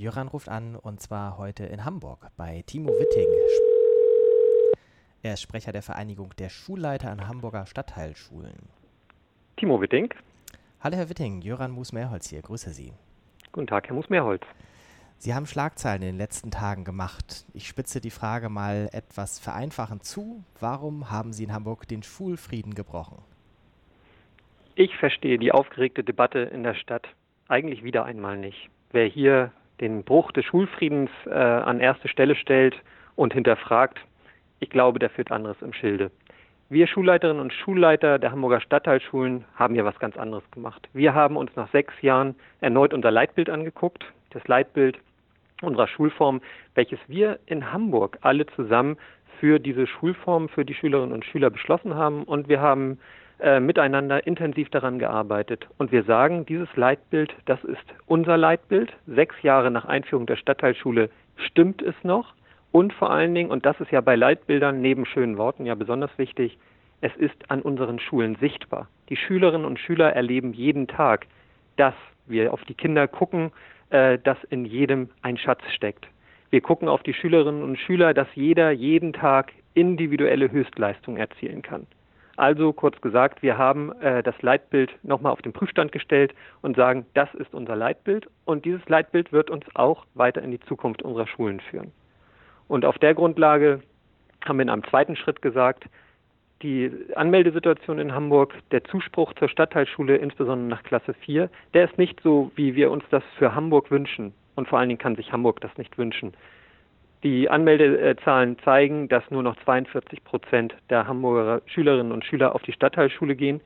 Jöran ruft an und zwar heute in Hamburg bei Timo Witting. Er ist Sprecher der Vereinigung der Schulleiter an Hamburger Stadtteilschulen. Timo Witting. Hallo Herr Witting, Jöran Mus-Mehrholz hier, grüße Sie. Guten Tag, Herr Mus-Mehrholz. Sie haben Schlagzeilen in den letzten Tagen gemacht. Ich spitze die Frage mal etwas vereinfachend zu. Warum haben Sie in Hamburg den Schulfrieden gebrochen? Ich verstehe die aufgeregte Debatte in der Stadt eigentlich wieder einmal nicht. Wer hier den Bruch des Schulfriedens äh, an erste Stelle stellt und hinterfragt, ich glaube, der führt anderes im Schilde. Wir Schulleiterinnen und Schulleiter der Hamburger Stadtteilschulen haben ja was ganz anderes gemacht. Wir haben uns nach sechs Jahren erneut unser Leitbild angeguckt. Das Leitbild unserer Schulform, welches wir in Hamburg alle zusammen für diese Schulform für die Schülerinnen und Schüler beschlossen haben. Und wir haben äh, miteinander intensiv daran gearbeitet. Und wir sagen, dieses Leitbild, das ist unser Leitbild. Sechs Jahre nach Einführung der Stadtteilschule stimmt es noch. Und vor allen Dingen, und das ist ja bei Leitbildern neben schönen Worten ja besonders wichtig, es ist an unseren Schulen sichtbar. Die Schülerinnen und Schüler erleben jeden Tag, dass wir auf die Kinder gucken, äh, dass in jedem ein Schatz steckt. Wir gucken auf die Schülerinnen und Schüler, dass jeder jeden Tag individuelle Höchstleistung erzielen kann. Also kurz gesagt, wir haben äh, das Leitbild nochmal auf den Prüfstand gestellt und sagen, das ist unser Leitbild und dieses Leitbild wird uns auch weiter in die Zukunft unserer Schulen führen. Und auf der Grundlage haben wir in einem zweiten Schritt gesagt, die Anmeldesituation in Hamburg, der Zuspruch zur Stadtteilschule, insbesondere nach Klasse 4, der ist nicht so, wie wir uns das für Hamburg wünschen. Und vor allen Dingen kann sich Hamburg das nicht wünschen. Die Anmeldezahlen zeigen, dass nur noch 42 Prozent der Hamburger Schülerinnen und Schüler auf die Stadtteilschule gehen.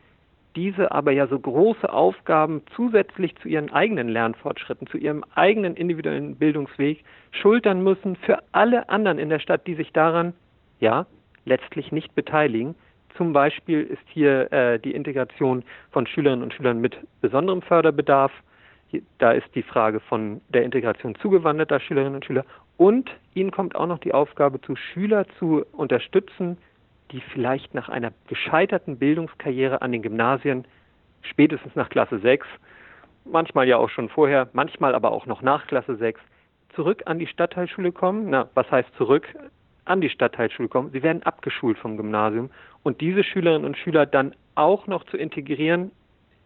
Diese aber ja so große Aufgaben zusätzlich zu ihren eigenen Lernfortschritten, zu ihrem eigenen individuellen Bildungsweg schultern müssen für alle anderen in der Stadt, die sich daran, ja, letztlich nicht beteiligen. Zum Beispiel ist hier äh, die Integration von Schülerinnen und Schülern mit besonderem Förderbedarf. Da ist die Frage von der Integration zugewanderter Schülerinnen und Schüler. Und ihnen kommt auch noch die Aufgabe zu, Schüler zu unterstützen, die vielleicht nach einer gescheiterten Bildungskarriere an den Gymnasien, spätestens nach Klasse 6, manchmal ja auch schon vorher, manchmal aber auch noch nach Klasse 6, zurück an die Stadtteilschule kommen. Na, was heißt zurück? an die Stadtteilschule kommen. Sie werden abgeschult vom Gymnasium und diese Schülerinnen und Schüler dann auch noch zu integrieren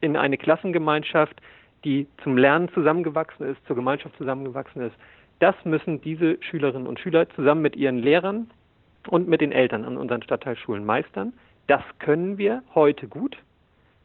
in eine Klassengemeinschaft, die zum Lernen zusammengewachsen ist, zur Gemeinschaft zusammengewachsen ist. Das müssen diese Schülerinnen und Schüler zusammen mit ihren Lehrern und mit den Eltern an unseren Stadtteilschulen meistern. Das können wir heute gut.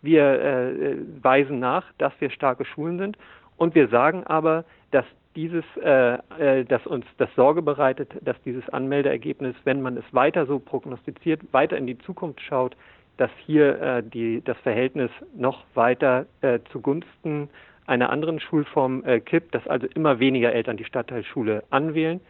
Wir äh, weisen nach, dass wir starke Schulen sind und wir sagen aber, dass dieses, äh, äh, dass uns das Sorge bereitet, dass dieses Anmeldeergebnis, wenn man es weiter so prognostiziert, weiter in die Zukunft schaut, dass hier äh, die, das Verhältnis noch weiter äh, zugunsten einer anderen Schulform äh, kippt, dass also immer weniger Eltern die Stadtteilschule anwählen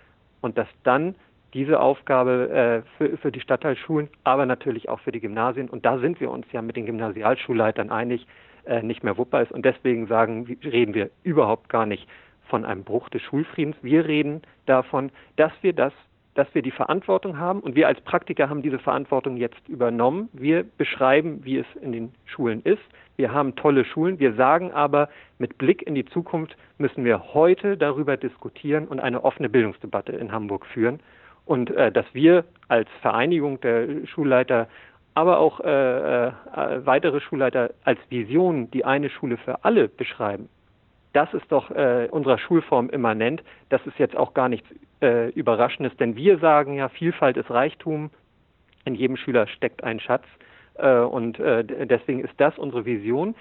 und dass dann diese Aufgabe äh, für, für die Stadtteilschulen, aber natürlich auch für die Gymnasien, und da sind wir uns ja mit den Gymnasialschulleitern einig, äh, nicht mehr wuppbar ist. Und deswegen sagen, reden wir überhaupt gar nicht von einem Bruch des Schulfriedens. Wir reden davon, dass wir das dass wir die Verantwortung haben und wir als Praktiker haben diese Verantwortung jetzt übernommen. Wir beschreiben, wie es in den Schulen ist. Wir haben tolle Schulen. Wir sagen aber, mit Blick in die Zukunft müssen wir heute darüber diskutieren und eine offene Bildungsdebatte in Hamburg führen. Und äh, dass wir als Vereinigung der Schulleiter, aber auch äh, äh, weitere Schulleiter als Vision die eine Schule für alle beschreiben, das ist doch äh, unserer Schulform immanent. Das ist jetzt auch gar nichts äh, Überraschendes, denn wir sagen ja, Vielfalt ist Reichtum. In jedem Schüler steckt ein Schatz. Äh, und äh, deswegen ist das unsere Vision.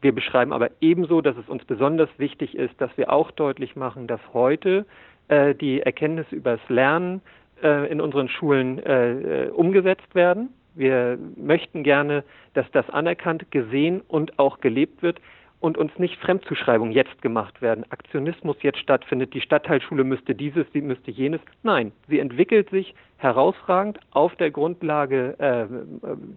Wir beschreiben aber ebenso, dass es uns besonders wichtig ist, dass wir auch deutlich machen, dass heute äh, die Erkenntnisse über das Lernen äh, in unseren Schulen äh, umgesetzt werden. Wir möchten gerne, dass das anerkannt, gesehen und auch gelebt wird und uns nicht Fremdzuschreibungen jetzt gemacht werden, Aktionismus jetzt stattfindet, die Stadtteilschule müsste dieses, sie müsste jenes. Nein, sie entwickelt sich herausragend auf der Grundlage äh,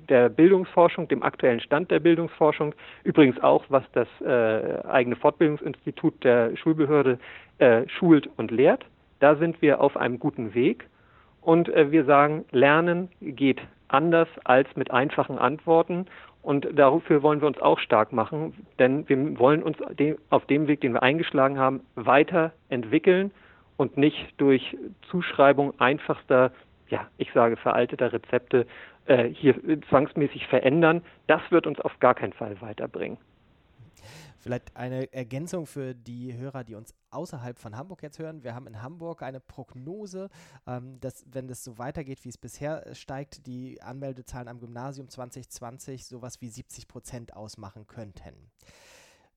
der Bildungsforschung, dem aktuellen Stand der Bildungsforschung, übrigens auch was das äh, eigene Fortbildungsinstitut der Schulbehörde äh, schult und lehrt. Da sind wir auf einem guten Weg und äh, wir sagen, Lernen geht anders als mit einfachen Antworten Und dafür wollen wir uns auch stark machen, denn wir wollen uns auf dem Weg, den wir eingeschlagen haben, weiterentwickeln und nicht durch Zuschreibung einfachster, ja, ich sage veralteter Rezepte äh, hier zwangsmäßig verändern. Das wird uns auf gar keinen Fall weiterbringen. Vielleicht eine Ergänzung für die Hörer, die uns außerhalb von Hamburg jetzt hören. Wir haben in Hamburg eine Prognose, ähm, dass, wenn das so weitergeht, wie es bisher steigt, die Anmeldezahlen am Gymnasium 2020 sowas wie 70 Prozent ausmachen könnten.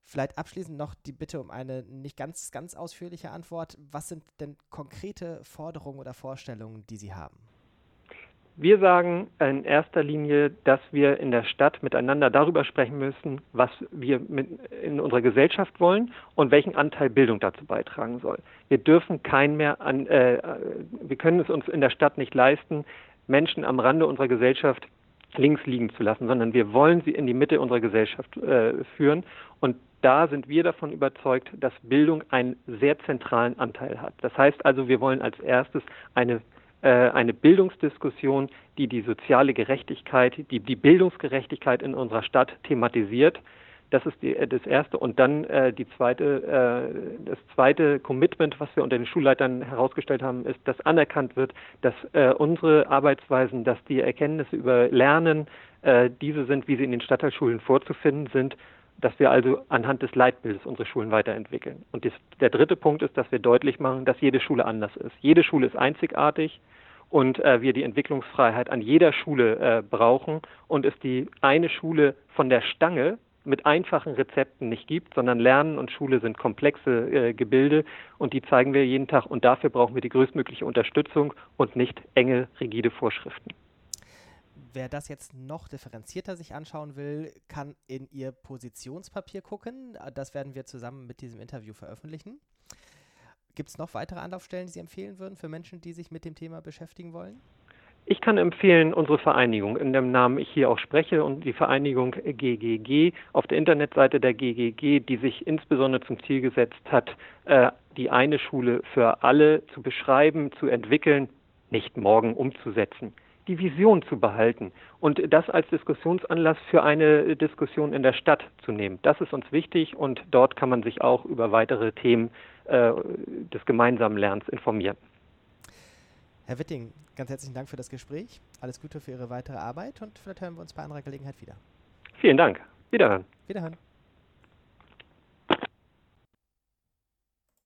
Vielleicht abschließend noch die Bitte um eine nicht ganz, ganz ausführliche Antwort. Was sind denn konkrete Forderungen oder Vorstellungen, die Sie haben? Wir sagen in erster Linie, dass wir in der Stadt miteinander darüber sprechen müssen, was wir in unserer Gesellschaft wollen und welchen Anteil Bildung dazu beitragen soll. Wir dürfen kein mehr an, äh, wir können es uns in der Stadt nicht leisten, Menschen am Rande unserer Gesellschaft links liegen zu lassen, sondern wir wollen sie in die Mitte unserer Gesellschaft äh, führen und da sind wir davon überzeugt, dass Bildung einen sehr zentralen Anteil hat. Das heißt also, wir wollen als erstes eine äh, eine Bildungsdiskussion, die die soziale Gerechtigkeit, die die Bildungsgerechtigkeit in unserer Stadt thematisiert. Das ist die, das erste. Und dann äh, die zweite, äh, das zweite Commitment, was wir unter den Schulleitern herausgestellt haben, ist, dass anerkannt wird, dass äh, unsere Arbeitsweisen, dass die Erkenntnisse über Lernen äh, diese sind, wie sie in den Stadtteilschulen vorzufinden sind, dass wir also anhand des Leitbildes unsere Schulen weiterentwickeln. Und dies, der dritte Punkt ist, dass wir deutlich machen, dass jede Schule anders ist. Jede Schule ist einzigartig und äh, wir die Entwicklungsfreiheit an jeder Schule äh, brauchen und es die eine Schule von der Stange mit einfachen Rezepten nicht gibt, sondern Lernen und Schule sind komplexe äh, Gebilde und die zeigen wir jeden Tag und dafür brauchen wir die größtmögliche Unterstützung und nicht enge, rigide Vorschriften. Wer das jetzt noch differenzierter sich anschauen will, kann in ihr Positionspapier gucken. Das werden wir zusammen mit diesem Interview veröffentlichen. Gibt es noch weitere Anlaufstellen, die Sie empfehlen würden für Menschen, die sich mit dem Thema beschäftigen wollen? Ich kann empfehlen, unsere Vereinigung, in dem Namen ich hier auch spreche, und die Vereinigung GGG auf der Internetseite der GGG, die sich insbesondere zum Ziel gesetzt hat, äh, die eine Schule für alle zu beschreiben, zu entwickeln, nicht morgen umzusetzen die Vision zu behalten und das als Diskussionsanlass für eine Diskussion in der Stadt zu nehmen. Das ist uns wichtig und dort kann man sich auch über weitere Themen äh, des gemeinsamen Lernens informieren. Herr Witting, ganz herzlichen Dank für das Gespräch. Alles Gute für Ihre weitere Arbeit und vielleicht hören wir uns bei anderer Gelegenheit wieder. Vielen Dank. Wiederhören. Wiederhören.